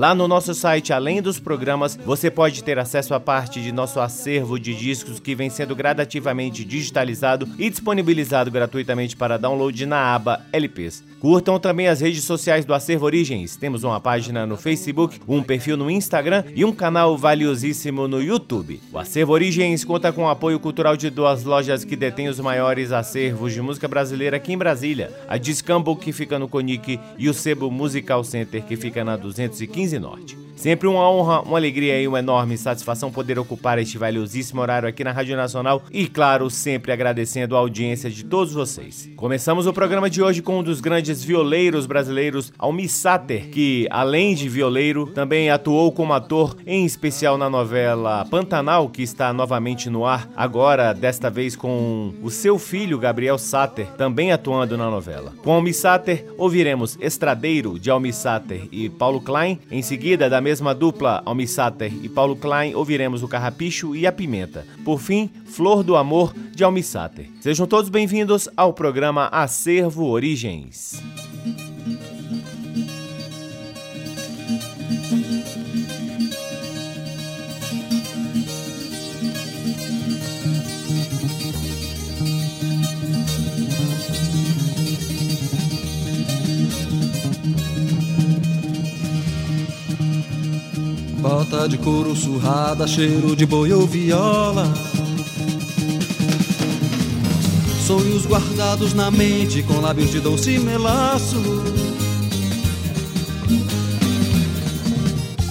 Lá no nosso site, além dos programas, você pode ter acesso a parte de nosso acervo de discos que vem sendo gradativamente digitalizado e disponibilizado gratuitamente para download na aba LPs. Curtam também as redes sociais do Acervo Origens. Temos uma página no Facebook, um perfil no Instagram e um canal valiosíssimo no YouTube. O Acervo Origens conta com o apoio cultural de duas lojas que detêm os maiores acervos de música brasileira aqui em Brasília: a Discambo, que fica no Conic, e o Sebo Musical Center, que fica na 215 Norte. Sempre uma honra, uma alegria e uma enorme satisfação poder ocupar este valiosíssimo horário aqui na Rádio Nacional e, claro, sempre agradecendo a audiência de todos vocês. Começamos o programa de hoje com um dos grandes violeiros brasileiros, Almi Sater, que, além de violeiro, também atuou como ator, em especial na novela Pantanal, que está novamente no ar, agora, desta vez com o seu filho, Gabriel Sater, também atuando na novela. Com Almi Sater, ouviremos Estradeiro, de Almi Sater e Paulo Klein, em seguida, da mesma dupla, Almi Sater e Paulo Klein, ouviremos o Carrapicho e a Pimenta. Por fim, Flor do Amor, de Almi Sater. Sejam todos bem-vindos ao programa Acervo Origens. Bota de couro surrada, cheiro de boi ou viola. Sonhos guardados na mente com lábios de doce melaço.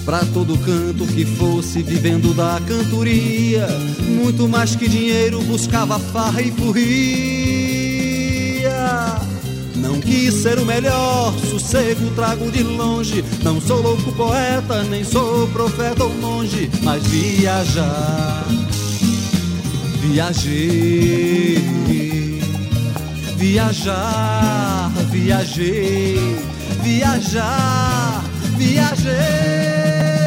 Pra todo canto que fosse vivendo da cantoria, muito mais que dinheiro buscava farra e furria. Não quis ser o melhor, sossego trago de longe. Não sou louco poeta, nem sou profeta ou monge, mas viajar. Viajei, viajar, viajei, viajar, viajei.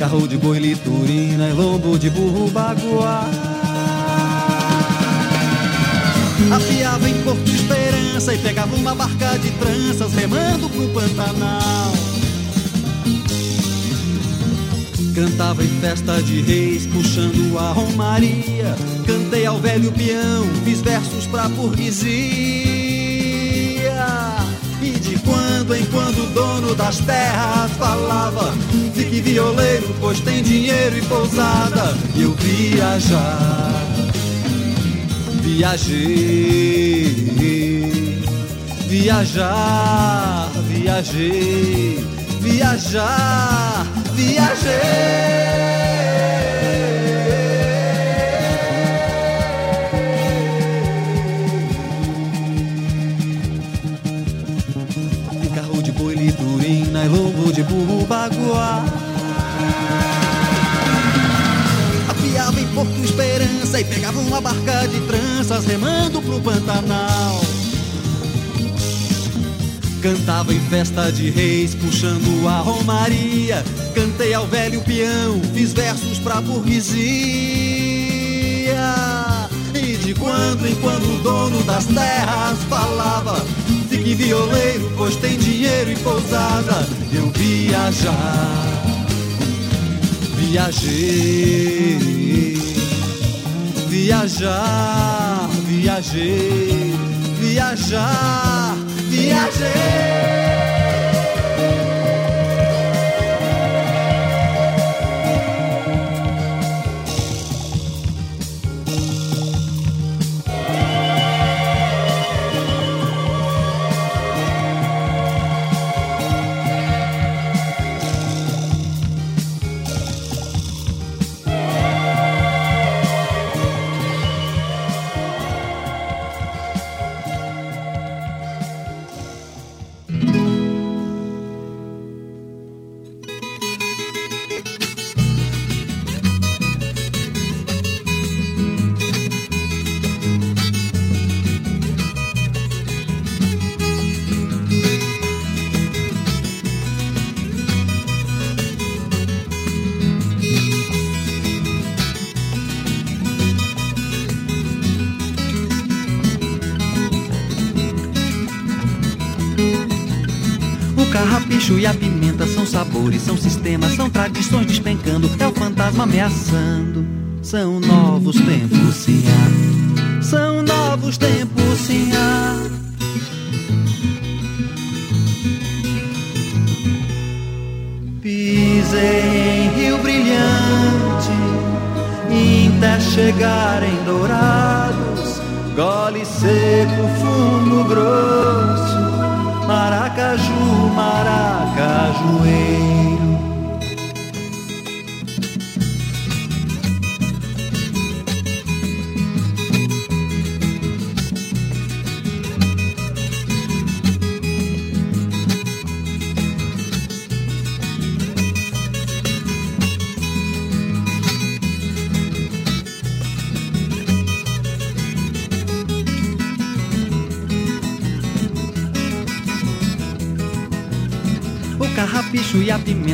Carro de boi liturina e lombo de burro baguá. Afiava em Porto Esperança e pegava uma barca de tranças remando pro Pantanal. Cantava em festa de reis, puxando a romaria. Cantei ao velho peão, fiz versos pra burguesia. E de quando em quando o dono das terras falava Fique violeiro, pois tem dinheiro e pousada. E eu viajar Viajei Viajar, viajei Viajar, viajei burro baguá. Afiava em Porto Esperança e pegava uma barca de tranças remando pro Pantanal. Cantava em festa de reis, puxando a romaria. Cantei ao velho peão, fiz versos pra burguesia. E de quando em quando o dono das terras falava Fique violeiro, pois tem dinheiro e pousada. Eu viajar Viajei. Viajar, viajei. Viajar, viajei são sabores, são sistemas, são tradições despencando. É o fantasma ameaçando. São novos tempos, sim, há. São novos tempos, sim, há. Pisei em Rio Brilhante, até chegar em Dourados, gole seco, fumo grosso, Maracaju, Maracajueiro.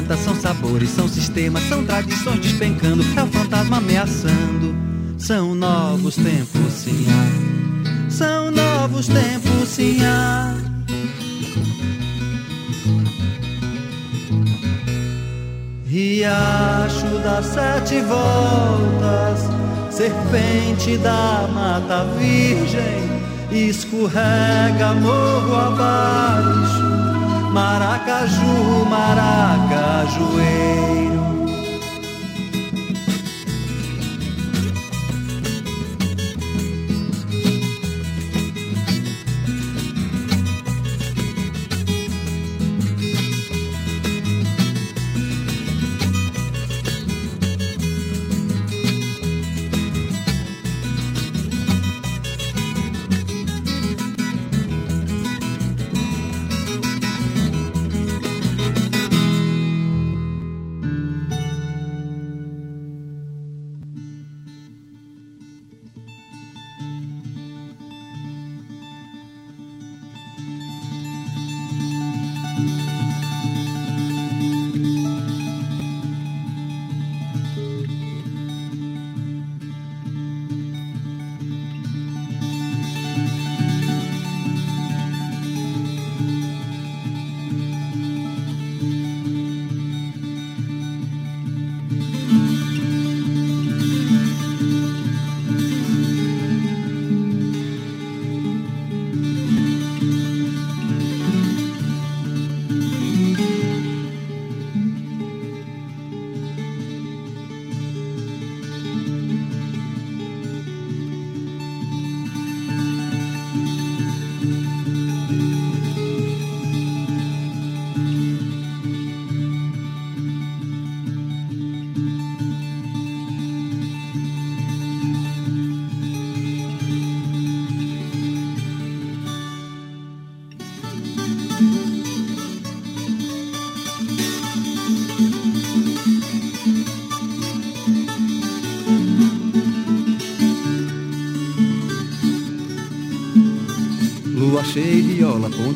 A pimenta são sabores, são sistemas, são tradições despencando, é o fantasma ameaçando. São novos tempos, sim. São novos tempos, sim, há. Riacho das sete voltas, serpente da mata virgem, escorrega morro abaixo Maracaju, Maracajueiro.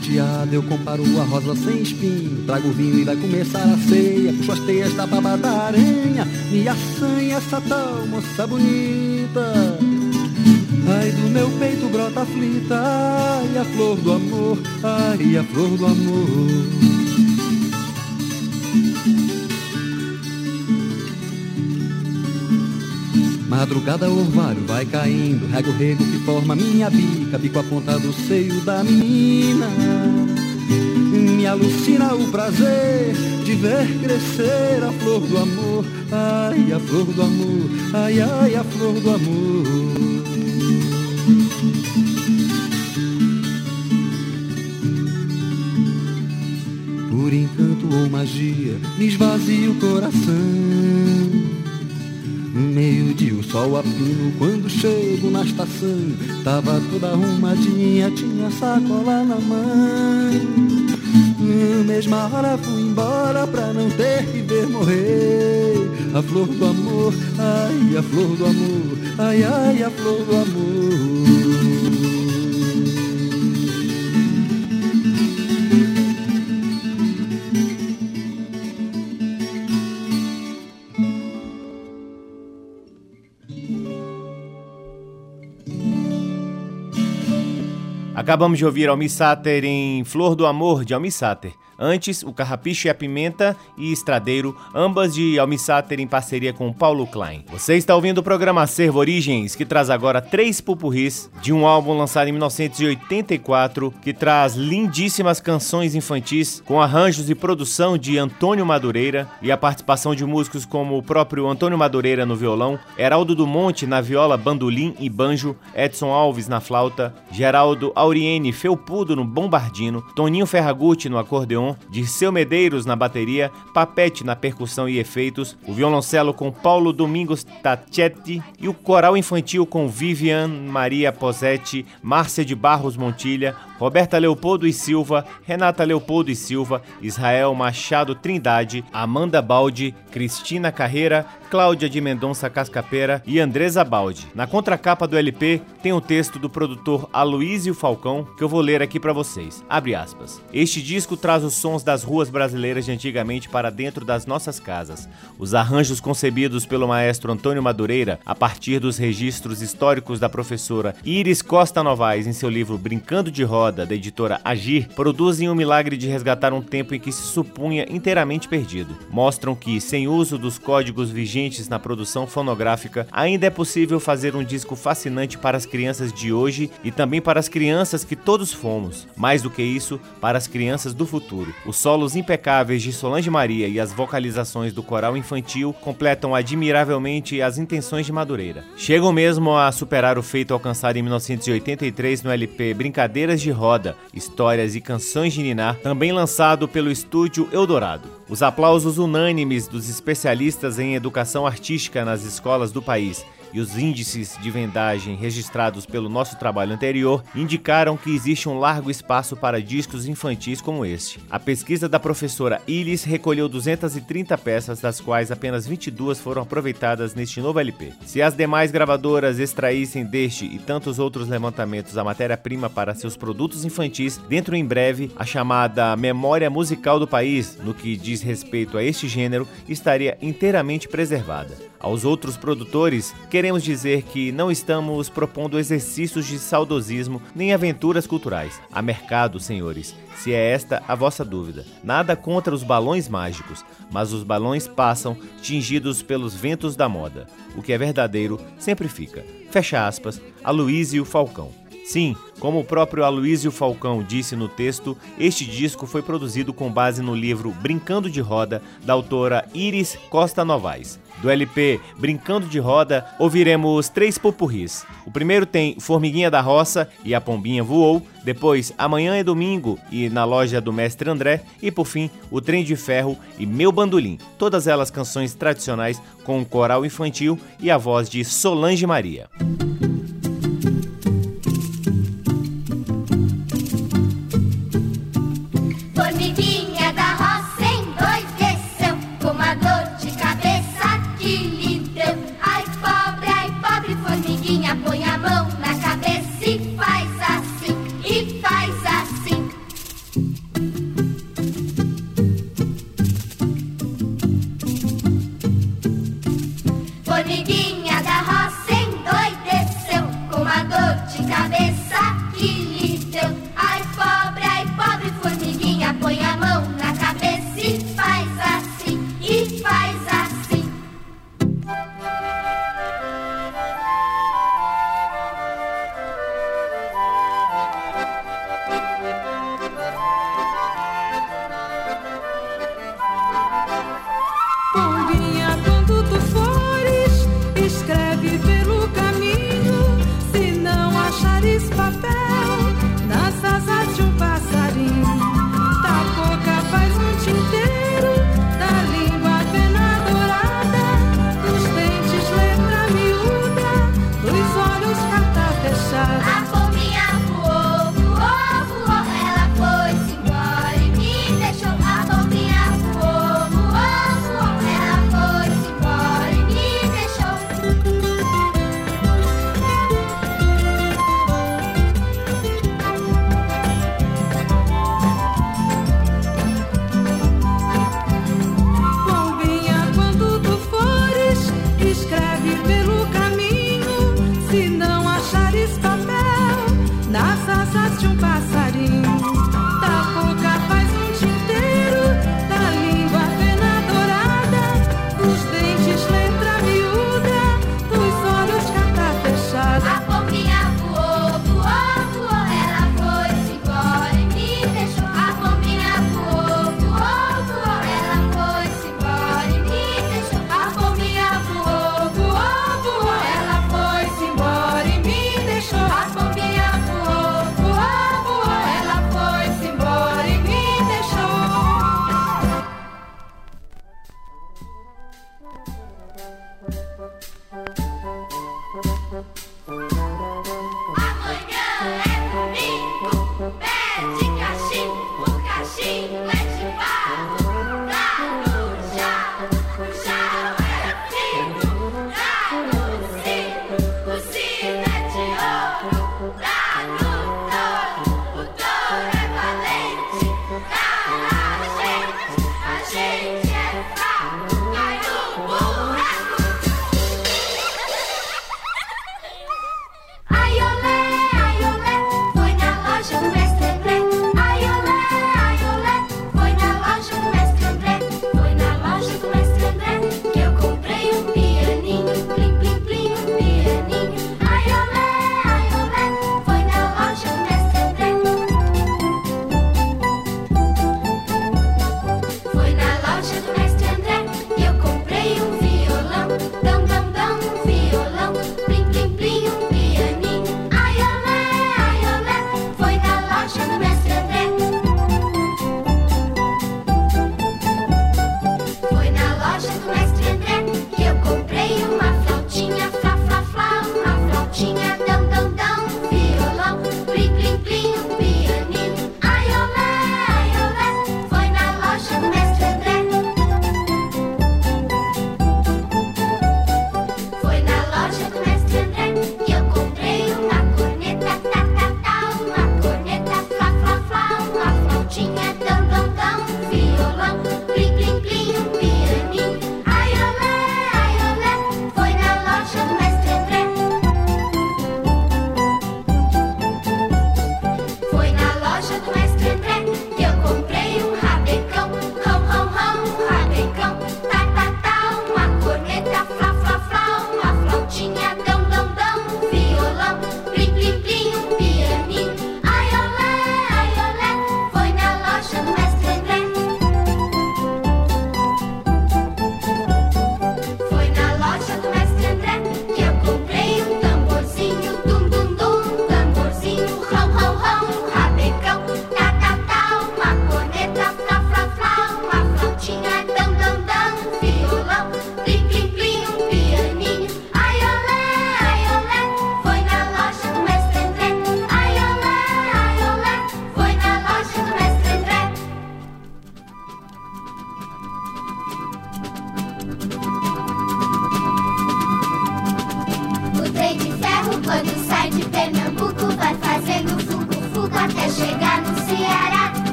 Viola ponteada, eu comparo a rosa sem espinho. Trago vinho e vai começar a ceia, puxo as teias da baba da aranha. Me assanha essa tal moça bonita. Ai, do meu peito brota aflita, ai, a flor do amor, ai, a flor do amor. Madrugada orvalho vai caindo, rego rego que forma minha bica, bico a ponta do seio da menina. Me alucina o prazer de ver crescer a flor do amor, ai a flor do amor, ai ai a flor do amor. Por encanto ou magia, me esvazia o coração sol a pino, quando chego na estação Tava toda arrumadinha, tinha sacola na mão. Na mesma hora fui embora pra não ter que ver morrer. A flor do amor, ai, a flor do amor Ai, ai, a flor do amor Acabamos de ouvir Almi Sater em Flor do Amor de Almi Sater. Antes, o Carrapicho e a Pimenta e Estradeiro, ambas de Almissáter em parceria com Paulo Klein. Você está ouvindo o programa Servo Origens, que traz agora três pupurris de um álbum lançado em 1984, que traz lindíssimas canções infantis com arranjos e produção de Antônio Madureira e a participação de músicos como o próprio Antônio Madureira no violão, Heraldo do Monte na viola, bandolim e banjo, Edson Alves na flauta, Geraldo Auriene Felpudo no bombardino, Toninho Ferragutti no acordeon, Dirceu Medeiros na bateria, Papete na percussão e efeitos, o violoncelo com Paulo Domingos Tachetti e o coral infantil com Vivian Maria Posetti, Márcia de Barros Montilha, Roberta Leopoldo e Silva, Renata Leopoldo e Silva, Israel Machado Trindade, Amanda Baldi, Cristina Carreira, Cláudia de Mendonça Cascapera e Andresa Baldi. Na contracapa do LP tem o texto do produtor Aloísio Falcão, que eu vou ler aqui para vocês. Abre aspas. Este disco traz os sons das ruas brasileiras de antigamente para dentro das nossas casas. Os arranjos concebidos pelo maestro Antônio Madureira a partir dos registros históricos da professora Iris Costa Novaes em seu livro Brincando de Roda, da editora Agir, produzem o milagre de resgatar um tempo em que se supunha inteiramente perdido. Mostram que, sem uso dos códigos vigentes na produção fonográfica, ainda é possível fazer um disco fascinante para as crianças de hoje e também para as crianças que todos fomos. Mais do que isso, para as crianças do futuro. Os solos impecáveis de Solange Maria e as vocalizações do coral infantil completam admiravelmente as intenções de Madureira. Chegam mesmo a superar o feito alcançado em 1983 no LP Brincadeiras de Roda, Histórias e Canções de Ninar, também lançado pelo estúdio Eldorado. Os aplausos unânimes dos especialistas em educação artística nas escolas do país e os índices de vendagem registrados pelo nosso trabalho anterior indicaram que existe um largo espaço para discos infantis como este. A pesquisa da professora Ilis recolheu 230 peças, das quais apenas 22 foram aproveitadas neste novo LP. Se as demais gravadoras extraíssem deste e tantos outros levantamentos a matéria-prima para seus produtos infantis, dentro em breve a chamada memória musical do país, no que diz respeito a este gênero, estaria inteiramente preservada. Aos outros produtores, queremos dizer que não estamos propondo exercícios de saudosismo nem aventuras culturais. Há mercado, senhores, se é esta a vossa dúvida. Nada contra os balões mágicos, mas os balões passam tingidos pelos ventos da moda. O que é verdadeiro sempre fica. Fecha aspas, Aloísio Falcão. Sim, como o próprio Aloísio Falcão disse no texto, este disco foi produzido com base no livro Brincando de Roda, da autora Iris Costa Novaes. Do LP Brincando de Roda, ouviremos três popurris. O primeiro tem Formiguinha da Roça e A Pombinha Voou, depois Amanhã é Domingo e Na Loja do Mestre André, e por fim O Trem de Ferro e Meu Bandolim. Todas elas canções tradicionais com um coral infantil e a voz de Solange Maria.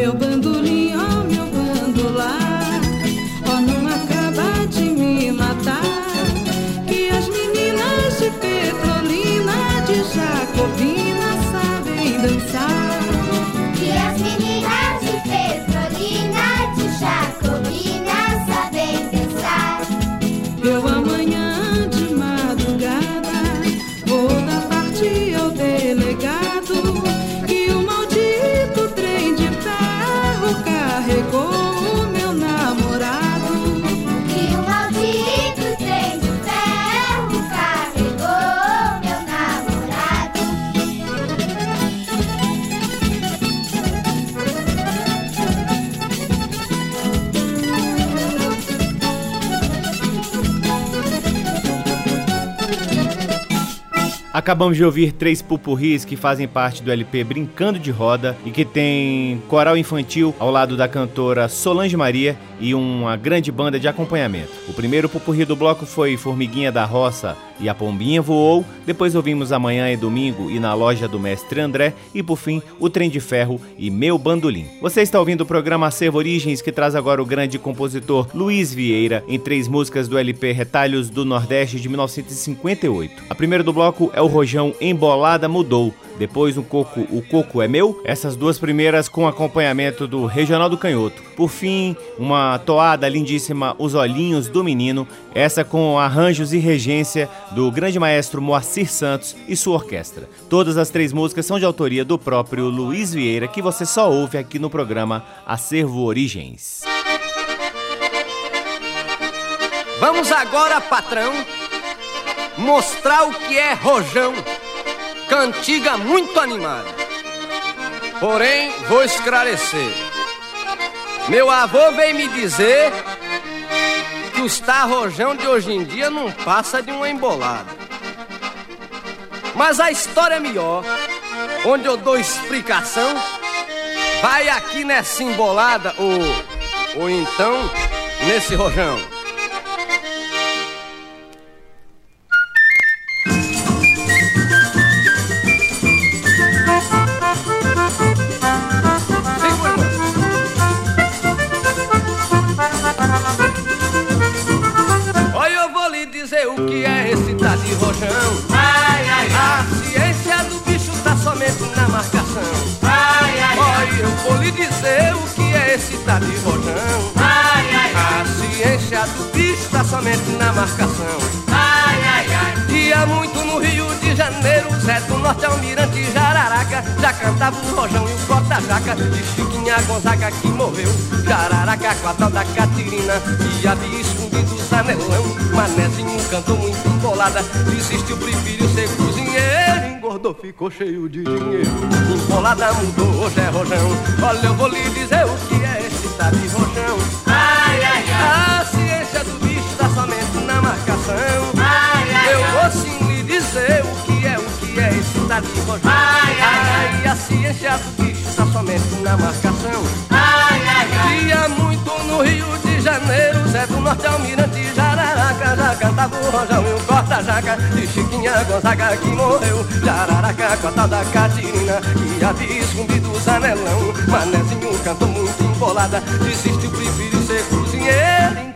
Meu bandolim, Acabamos de ouvir três pupurris que fazem parte do LP Brincando de Roda e que tem coral infantil ao lado da cantora Solange Maria e uma grande banda de acompanhamento. O primeiro pupurri do bloco foi Formiguinha da Roça e a Pombinha Voou, depois ouvimos Amanhã e Domingo e Na Loja do Mestre André e por fim O Trem de Ferro e Meu Bandolim. Você está ouvindo o programa Acervo Origens que traz agora o grande compositor Luiz Vieira em três músicas do LP Retalhos do Nordeste de 1958. A primeira do bloco é o Rojão Embolada Mudou. Depois o Coco, o Coco é Meu, essas duas primeiras com acompanhamento do Regional do Canhoto. Por fim, uma toada lindíssima Os Olhinhos do Menino, essa com arranjos e regência do grande maestro Moacir Santos e sua orquestra. Todas as três músicas são de autoria do próprio Luiz Vieira, que você só ouve aqui no programa Acervo Origens. Vamos agora, patrão, mostrar o que é rojão. Cantiga muito animada. Porém, vou esclarecer. Meu avô veio me dizer que os tarrojão de hoje em dia não passa de uma embolada. Mas a história é melhor, onde eu dou explicação, vai aqui nessa embolada ou, ou então nesse rojão. Já cantava o rojão e o corta jaca de Chiquinha Gonzaga que morreu. Jararaca com a tal da Catirina que havia escondido os anelão. Manezinho cantou muito embolada, desistiu, preferiu ser cozinheiro. Engordou, ficou cheio de dinheiro. Embolada mudou, hoje é rojão. Olha, eu vou lhe dizer o que é esse tal de rojão. Ai, ai, ai. A ciência do bicho tá somente na marcação. Ai, ai, eu vou sim lhe dizer o que é, o que é esse tal de rojão. Ai, ai, ai. A ciência do bicho tá somente na marcação. Ai, ai, ai. Dia muito no Rio de Janeiro, Zé do Norte Almirante Jararaca já cantava o rojão e o corta-jaca de Chiquinha Gonzaga que morreu. Jararaca com a tal da Catirina que havia escondido os anelão. Manezinho cantou muito embolada, desistiu, preferiu ser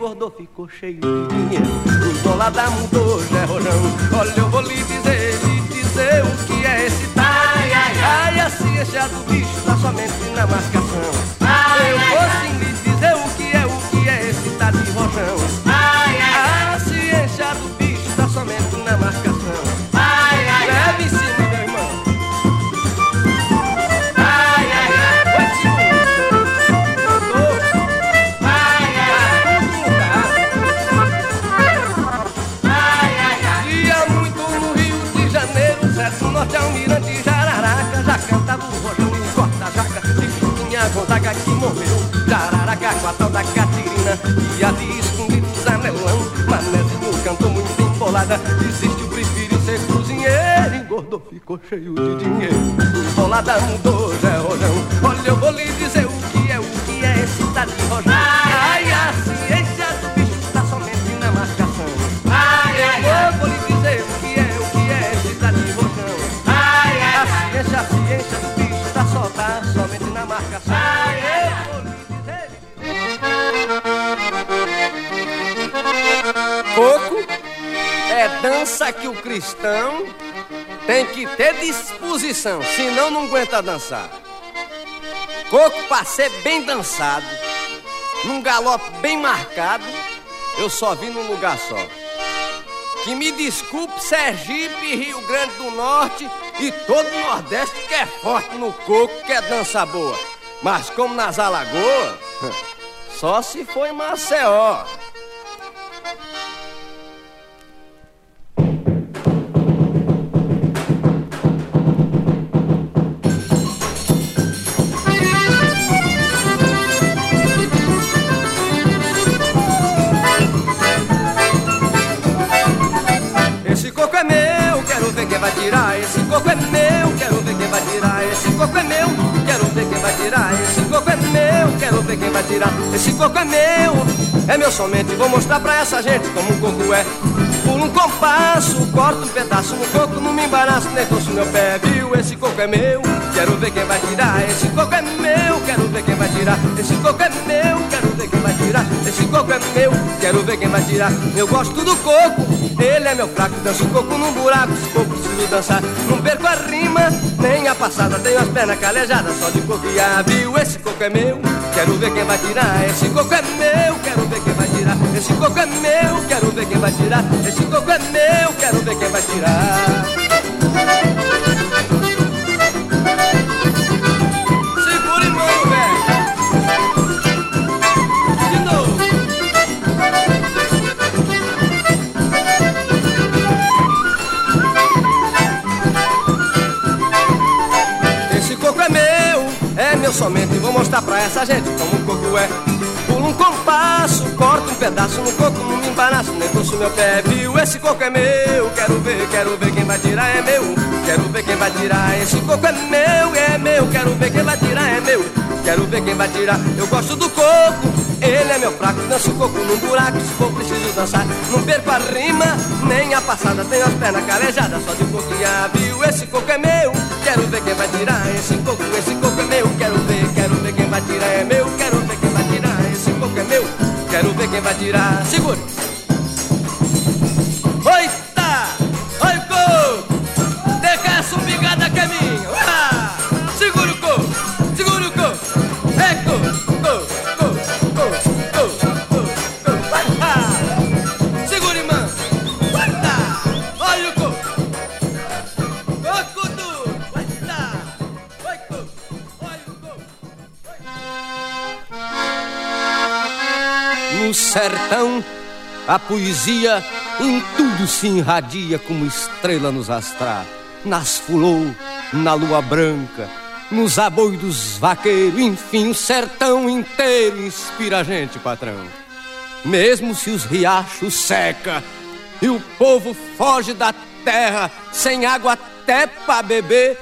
engordou, ficou cheio de dinheiro. O dólar da mudou, Zé Rojão. Olha, eu vou lhe dizer, lhe dizer o que ciência do bicho tá somente na marcação. Eu vou sim lhe dizer o que é, o que é esse tal de rojão. Morreu, Jararaca com a tal da Catirina, e ali escondido Zanelão, Manézinho cantou muito embolada, desistiu, preferiu ser cozinheiro, engordou, ficou cheio de dinheiro, embolada mudou, Zé Rojão, olha eu vou lhe dizer dança que o cristão tem que ter disposição, senão não aguenta dançar. Coco para ser bem dançado, num galope bem marcado, eu só vi num lugar só. Que me desculpe Sergipe, Rio Grande do Norte e todo o Nordeste que é forte no coco, que é dança boa. Mas como nas Alagoas, só se foi Maceió. Vai tirar. Esse coco é meu, é meu somente. Vou mostrar pra essa gente como o coco é. Pulo um compasso, corto um pedaço no coco, não me embaraço, nem torço meu pé, viu? Esse coco é meu, quero ver quem vai tirar. Esse coco é meu, quero ver quem vai tirar. Esse coco é meu, quero ver quem vai tirar. Esse coco é meu, quero ver quem vai tirar. Eu gosto do coco, ele é meu fraco. Danço coco num buraco, se for preciso dançar. Não perco a rima, nem a passada. Tenho as pernas calejadas, só de copiar, viu? Esse coco é meu, quero ver quem vai tirar. Esse coco é meu, quero ver quem vai tirar. Esse coco é meu, quero ver quem vai tirar. Esse coco é meu, quero ver quem vai tirar. Segura em mão, velho. De novo. Esse coco é meu, é meu somente. Vou mostrar pra essa gente como o coco é. Compasso, corto um pedaço no coco, não me embaraço, nem torço meu pé, viu? Esse coco é meu, quero ver, quero ver quem vai tirar, é meu. Quero ver quem vai tirar, esse coco é meu, é meu. Quero ver quem vai tirar, é meu. Quero ver quem vai tirar, eu gosto do coco. Ele é meu fraco, danço coco num buraco, se for preciso dançar. Não perco a rima, nem a passada, tenho as pernas calejadas, só de coquinha, viu? Esse coco é meu, quero ver quem vai tirar, esse coco, esse coco é meu, quero ver, quero ver quem vai tirar, é meu, quero meu, quero ver quem vai tirar, segure. Sertão, a poesia em tudo se irradia como estrela nos astrar. Nas fulô, na lua branca, nos aboios dos vaqueiros, enfim, o sertão inteiro inspira a gente, patrão. Mesmo se os riachos seca e o povo foge da terra sem água até pra beber,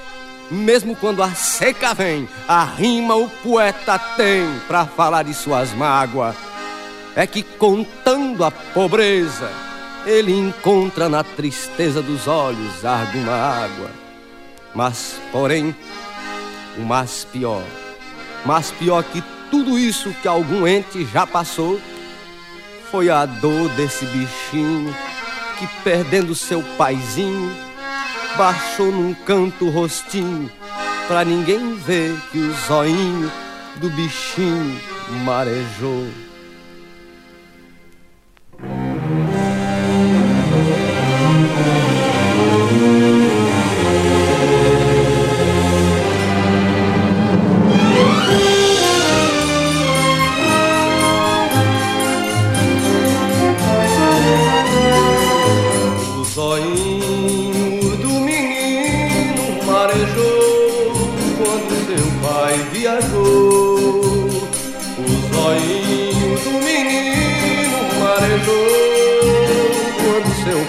mesmo quando a seca vem, a rima o poeta tem pra falar de suas mágoas é que contando a pobreza, ele encontra na tristeza dos olhos alguma água. Mas, porém, o mais pior, mais pior que tudo isso que algum ente já passou, foi a dor desse bichinho que perdendo seu paizinho baixou num canto o rostinho pra ninguém ver que o zoinho do bichinho marejou.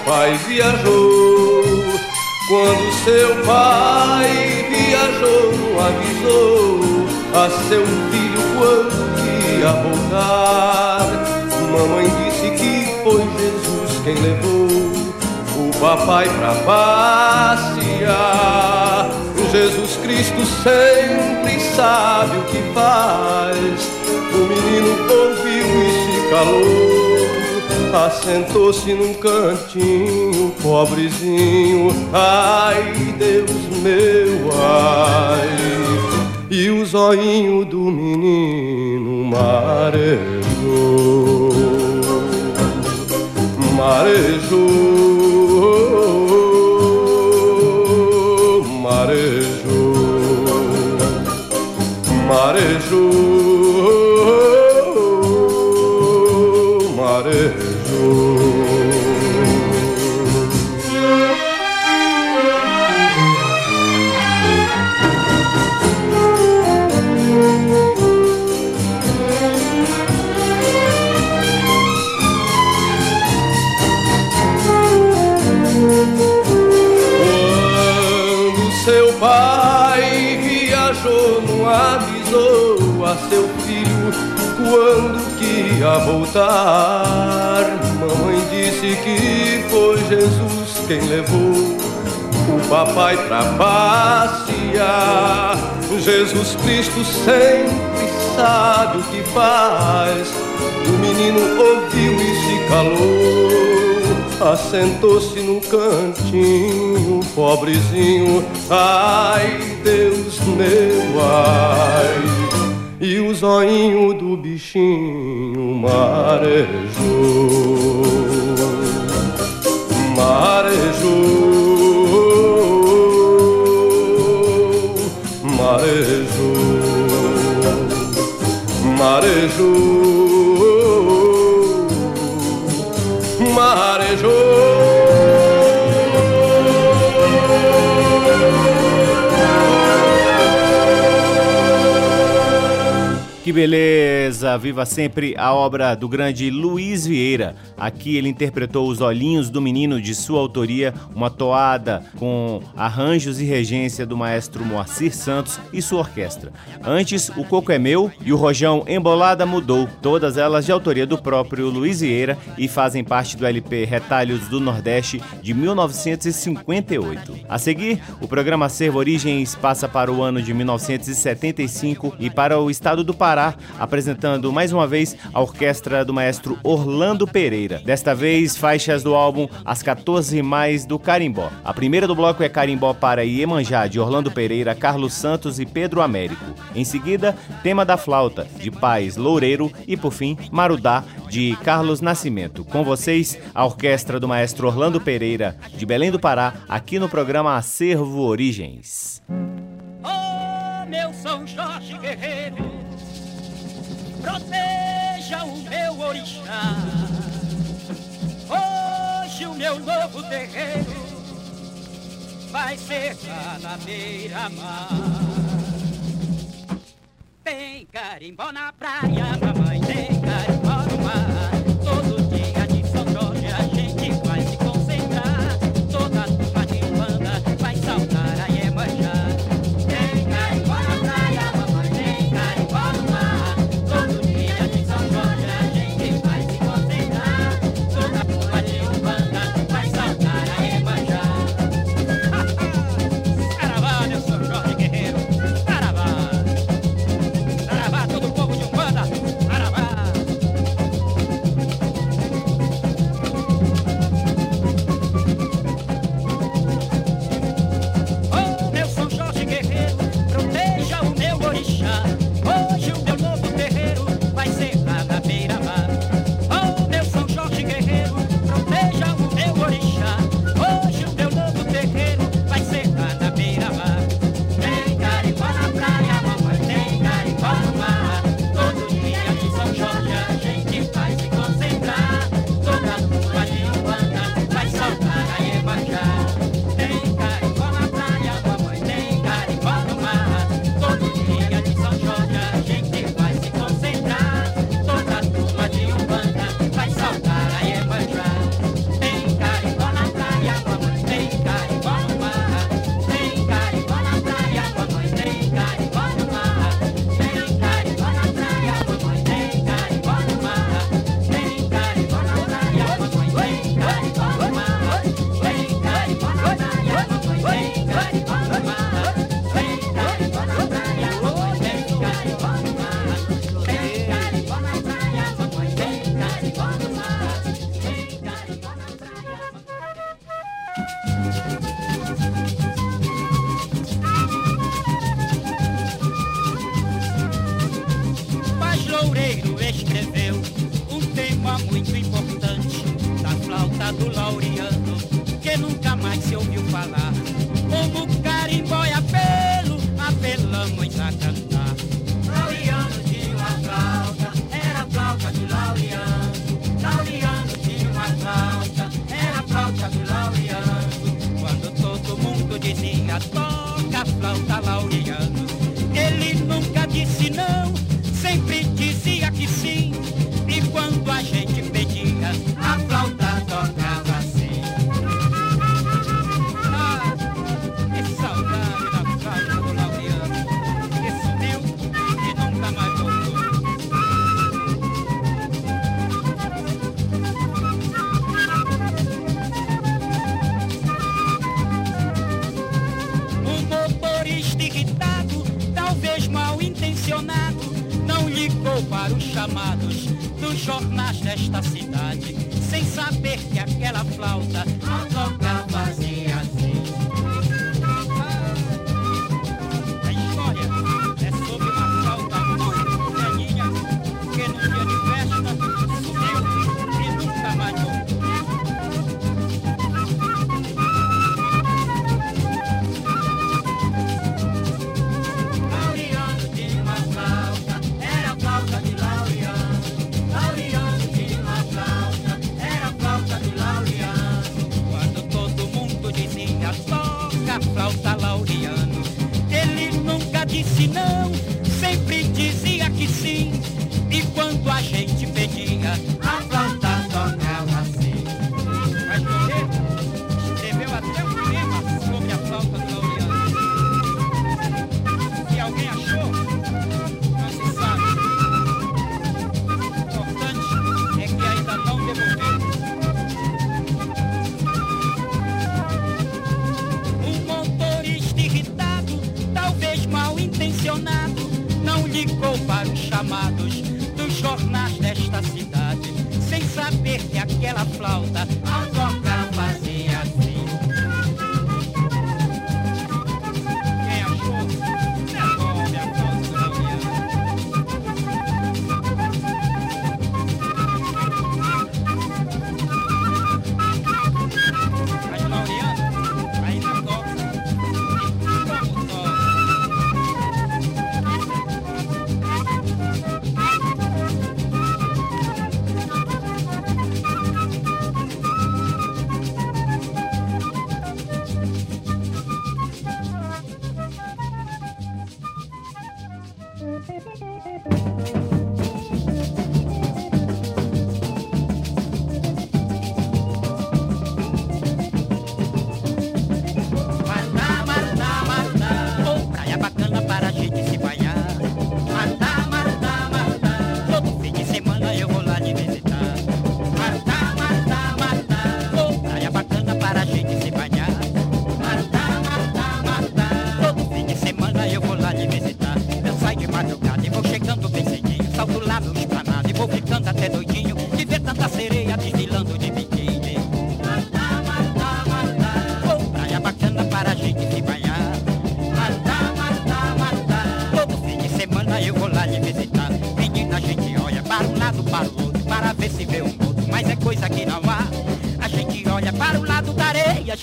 Pai viajou. Quando seu pai viajou, avisou a seu filho quando ia voltar. Mamãe disse que foi Jesus quem levou o papai pra passear. Jesus Cristo sempre sabe o que faz. O menino ouviu e se calou. Assentou-se num pobrezinho. Ai, Deus meu, ai. E o zoinho do menino marejou marejou, marejou, marejou, quem levou o papai pra passear. Jesus Cristo sempre sabe o que faz. O menino ouviu e se calou. Assentou-se num cantinho, pobrezinho. Ai, Deus meu, ai. E o zoinho do bichinho marejou. Marejou, marejou, marejou, Que beleza! Viva sempre a obra do grande Luiz Vieira. Aqui ele interpretou Os Olhinhos do Menino de sua autoria, uma toada com arranjos e regência do maestro Moacir Santos e sua orquestra. Antes, O Coco é Meu e o Rojão Embolada Mudou, todas elas de autoria do próprio Luiz Vieira e fazem parte do LP Retalhos do Nordeste de 1958. A seguir, o programa Servo Origens passa para o ano de 1975 e para o estado do Pará, apresentando mais uma vez a orquestra do maestro Orlando Pereira. Desta vez, faixas do álbum As 14 Mais do Carimbó. A primeira do bloco é Carimbó para Iemanjá, de Orlando Pereira, Carlos Santos e Pedro Américo. Em seguida, Tema da Flauta, de Paz Loureiro e, por fim, Marudá, de Carlos Nascimento. Com vocês, a orquestra do maestro Orlando Pereira, de Belém do Pará, aqui no programa Acervo Origens. Oh, meu São Jorge Guerreiro, proteja o meu orixá. Hoje o meu novo terreiro vai ser lá na beira-mar. Tem carimbó na praia, mamãe, tem carimbó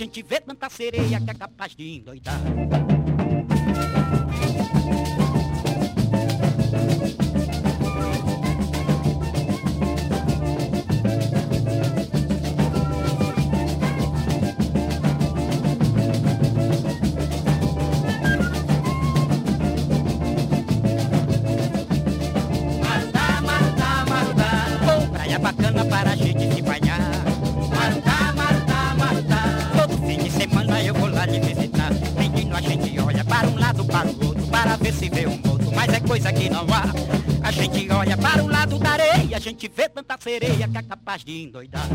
gente vê tanta sereia que é capaz de endoidar. que não há. A gente olha para o lado da areia, a gente vê tanta sereia que é capaz de endoidar.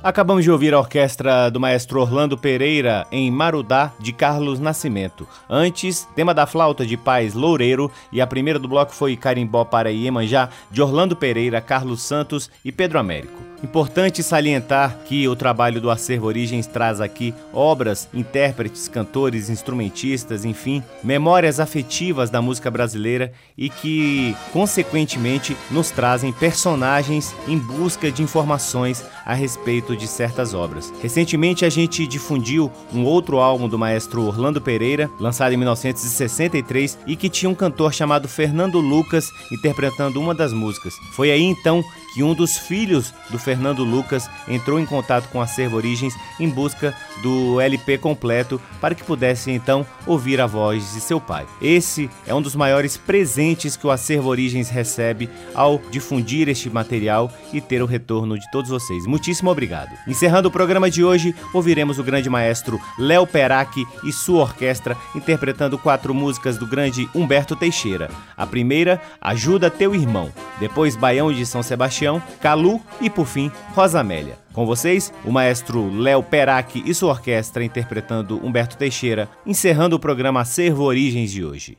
Acabamos de ouvir a orquestra do maestro Orlando Pereira em Marudá, de Carlos Nascimento. Antes, tema da flauta de Paz Loureiro e a primeira do bloco foi Carimbó para Iemanjá, de Orlando Pereira, Carlos Santos e Pedro Américo. Importante salientar que o trabalho do Acervo Origens traz aqui obras, intérpretes, cantores, instrumentistas, enfim, memórias afetivas da música brasileira e que, consequentemente, nos trazem personagens em busca de informações a respeito de certas obras. Recentemente a gente difundiu um outro álbum do maestro Orlando Pereira, lançado em 1963 e que tinha um cantor chamado Fernando Lucas interpretando uma das músicas. Foi aí então que um dos filhos do Fernando Lucas entrou em contato com a Acervo Origens em busca do LP completo para que pudesse então ouvir a voz de seu pai. Esse é um dos maiores presentes que o Acervo Origens recebe ao difundir este material e ter o retorno de todos vocês. Muitíssimo obrigado. Encerrando o programa de hoje, ouviremos o grande maestro Léo Perac e sua orquestra interpretando quatro músicas do grande Humberto Teixeira. A primeira, Ajuda Teu Irmão, depois Baião de São Sebastião, Calu e por fim Rosa Amélia. Com vocês, o maestro Léo Perac e sua orquestra interpretando Humberto Teixeira, encerrando o programa Acervo Origens de hoje.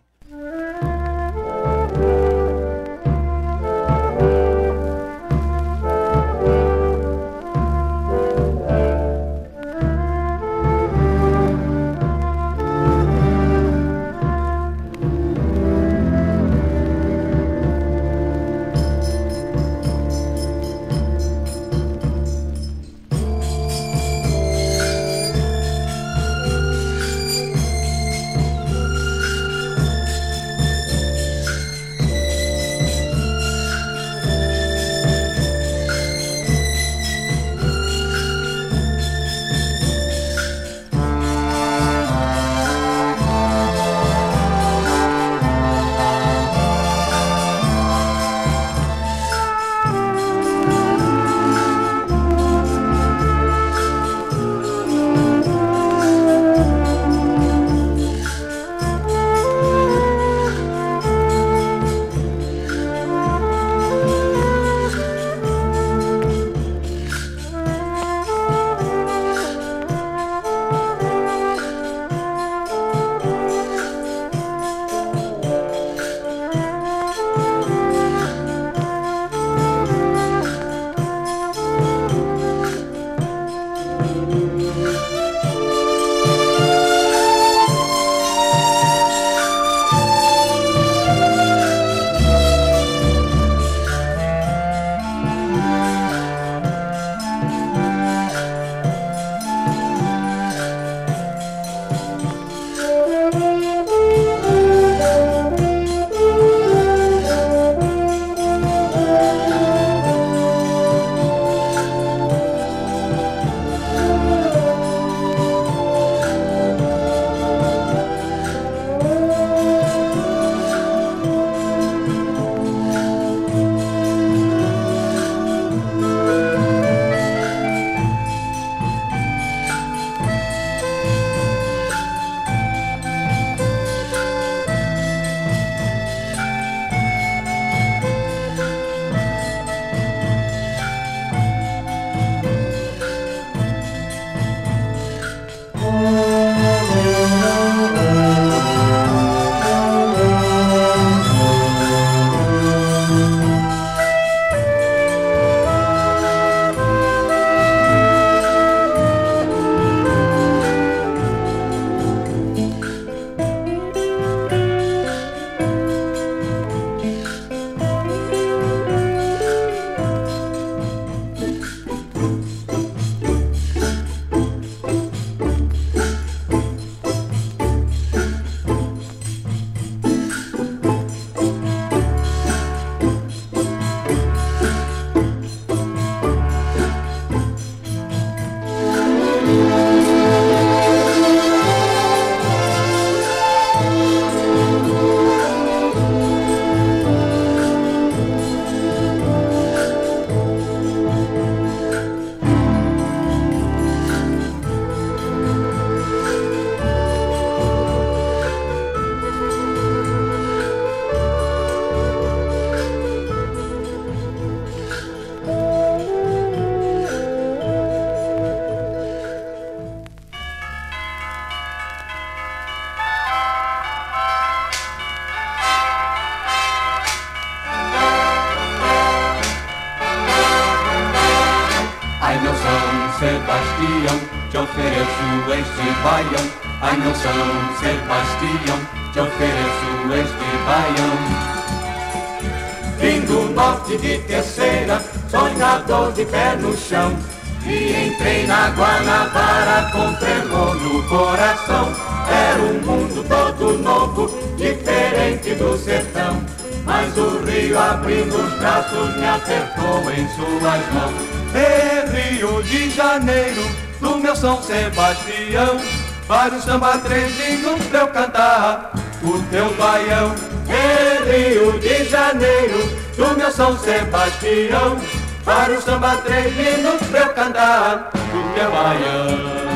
Sebastião, para o samba trenzinho teu cantar, o teu baião, é Rio de Janeiro, do meu São Sebastião, para o samba trenzinho teu cantar, o teu baião.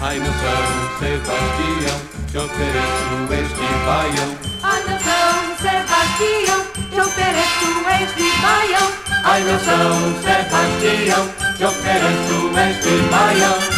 Ai, meu São Sebastião, te ofereço este baião. Ai, meu São Sebastião, te ofereço este baião. Hay dos shows de pantillo, yo queréis tú me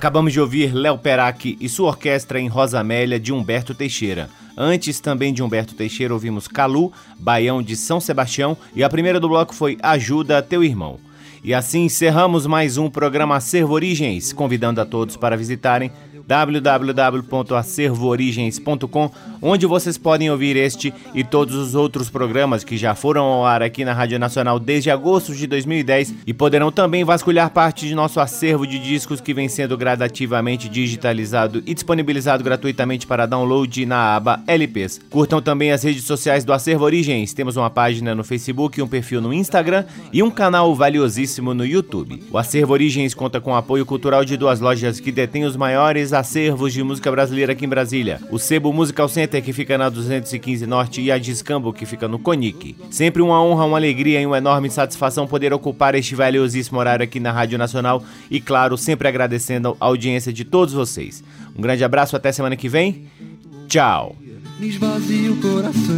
Acabamos de ouvir Léo Perac e sua orquestra em Rosa Amélia de Humberto Teixeira. Antes também de Humberto Teixeira ouvimos Calu, Baião de São Sebastião e a primeira do bloco foi Ajuda Teu Irmão. E assim encerramos mais um programa Acervo Origens, convidando a todos para visitarem www.acervoorigens.com, onde vocês podem ouvir este e todos os outros programas que já foram ao ar aqui na Rádio Nacional desde agosto de 2010 e poderão também vasculhar parte de nosso acervo de discos que vem sendo gradativamente digitalizado e disponibilizado gratuitamente para download na aba LPs. Curtam também as redes sociais do Acervo Origens. Temos uma página no Facebook, um perfil no Instagram e um canal valiosíssimo no YouTube. O Acervo Origens conta com apoio cultural de duas lojas que detêm os maiores acervos de música brasileira aqui em Brasília. O Sebo Musical Center, que fica na 215 Norte, e a Discambo, que fica no Conic. Sempre uma honra, uma alegria e uma enorme satisfação poder ocupar este valiosíssimo horário aqui na Rádio Nacional e, claro, sempre agradecendo a audiência de todos vocês. Um grande abraço, até semana que vem. Tchau! Me esvazia o coração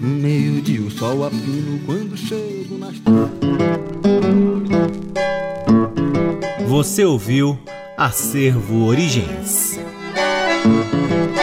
No meio de o sol a pino Quando chego nas... Você ouviu Acervo Origens. Música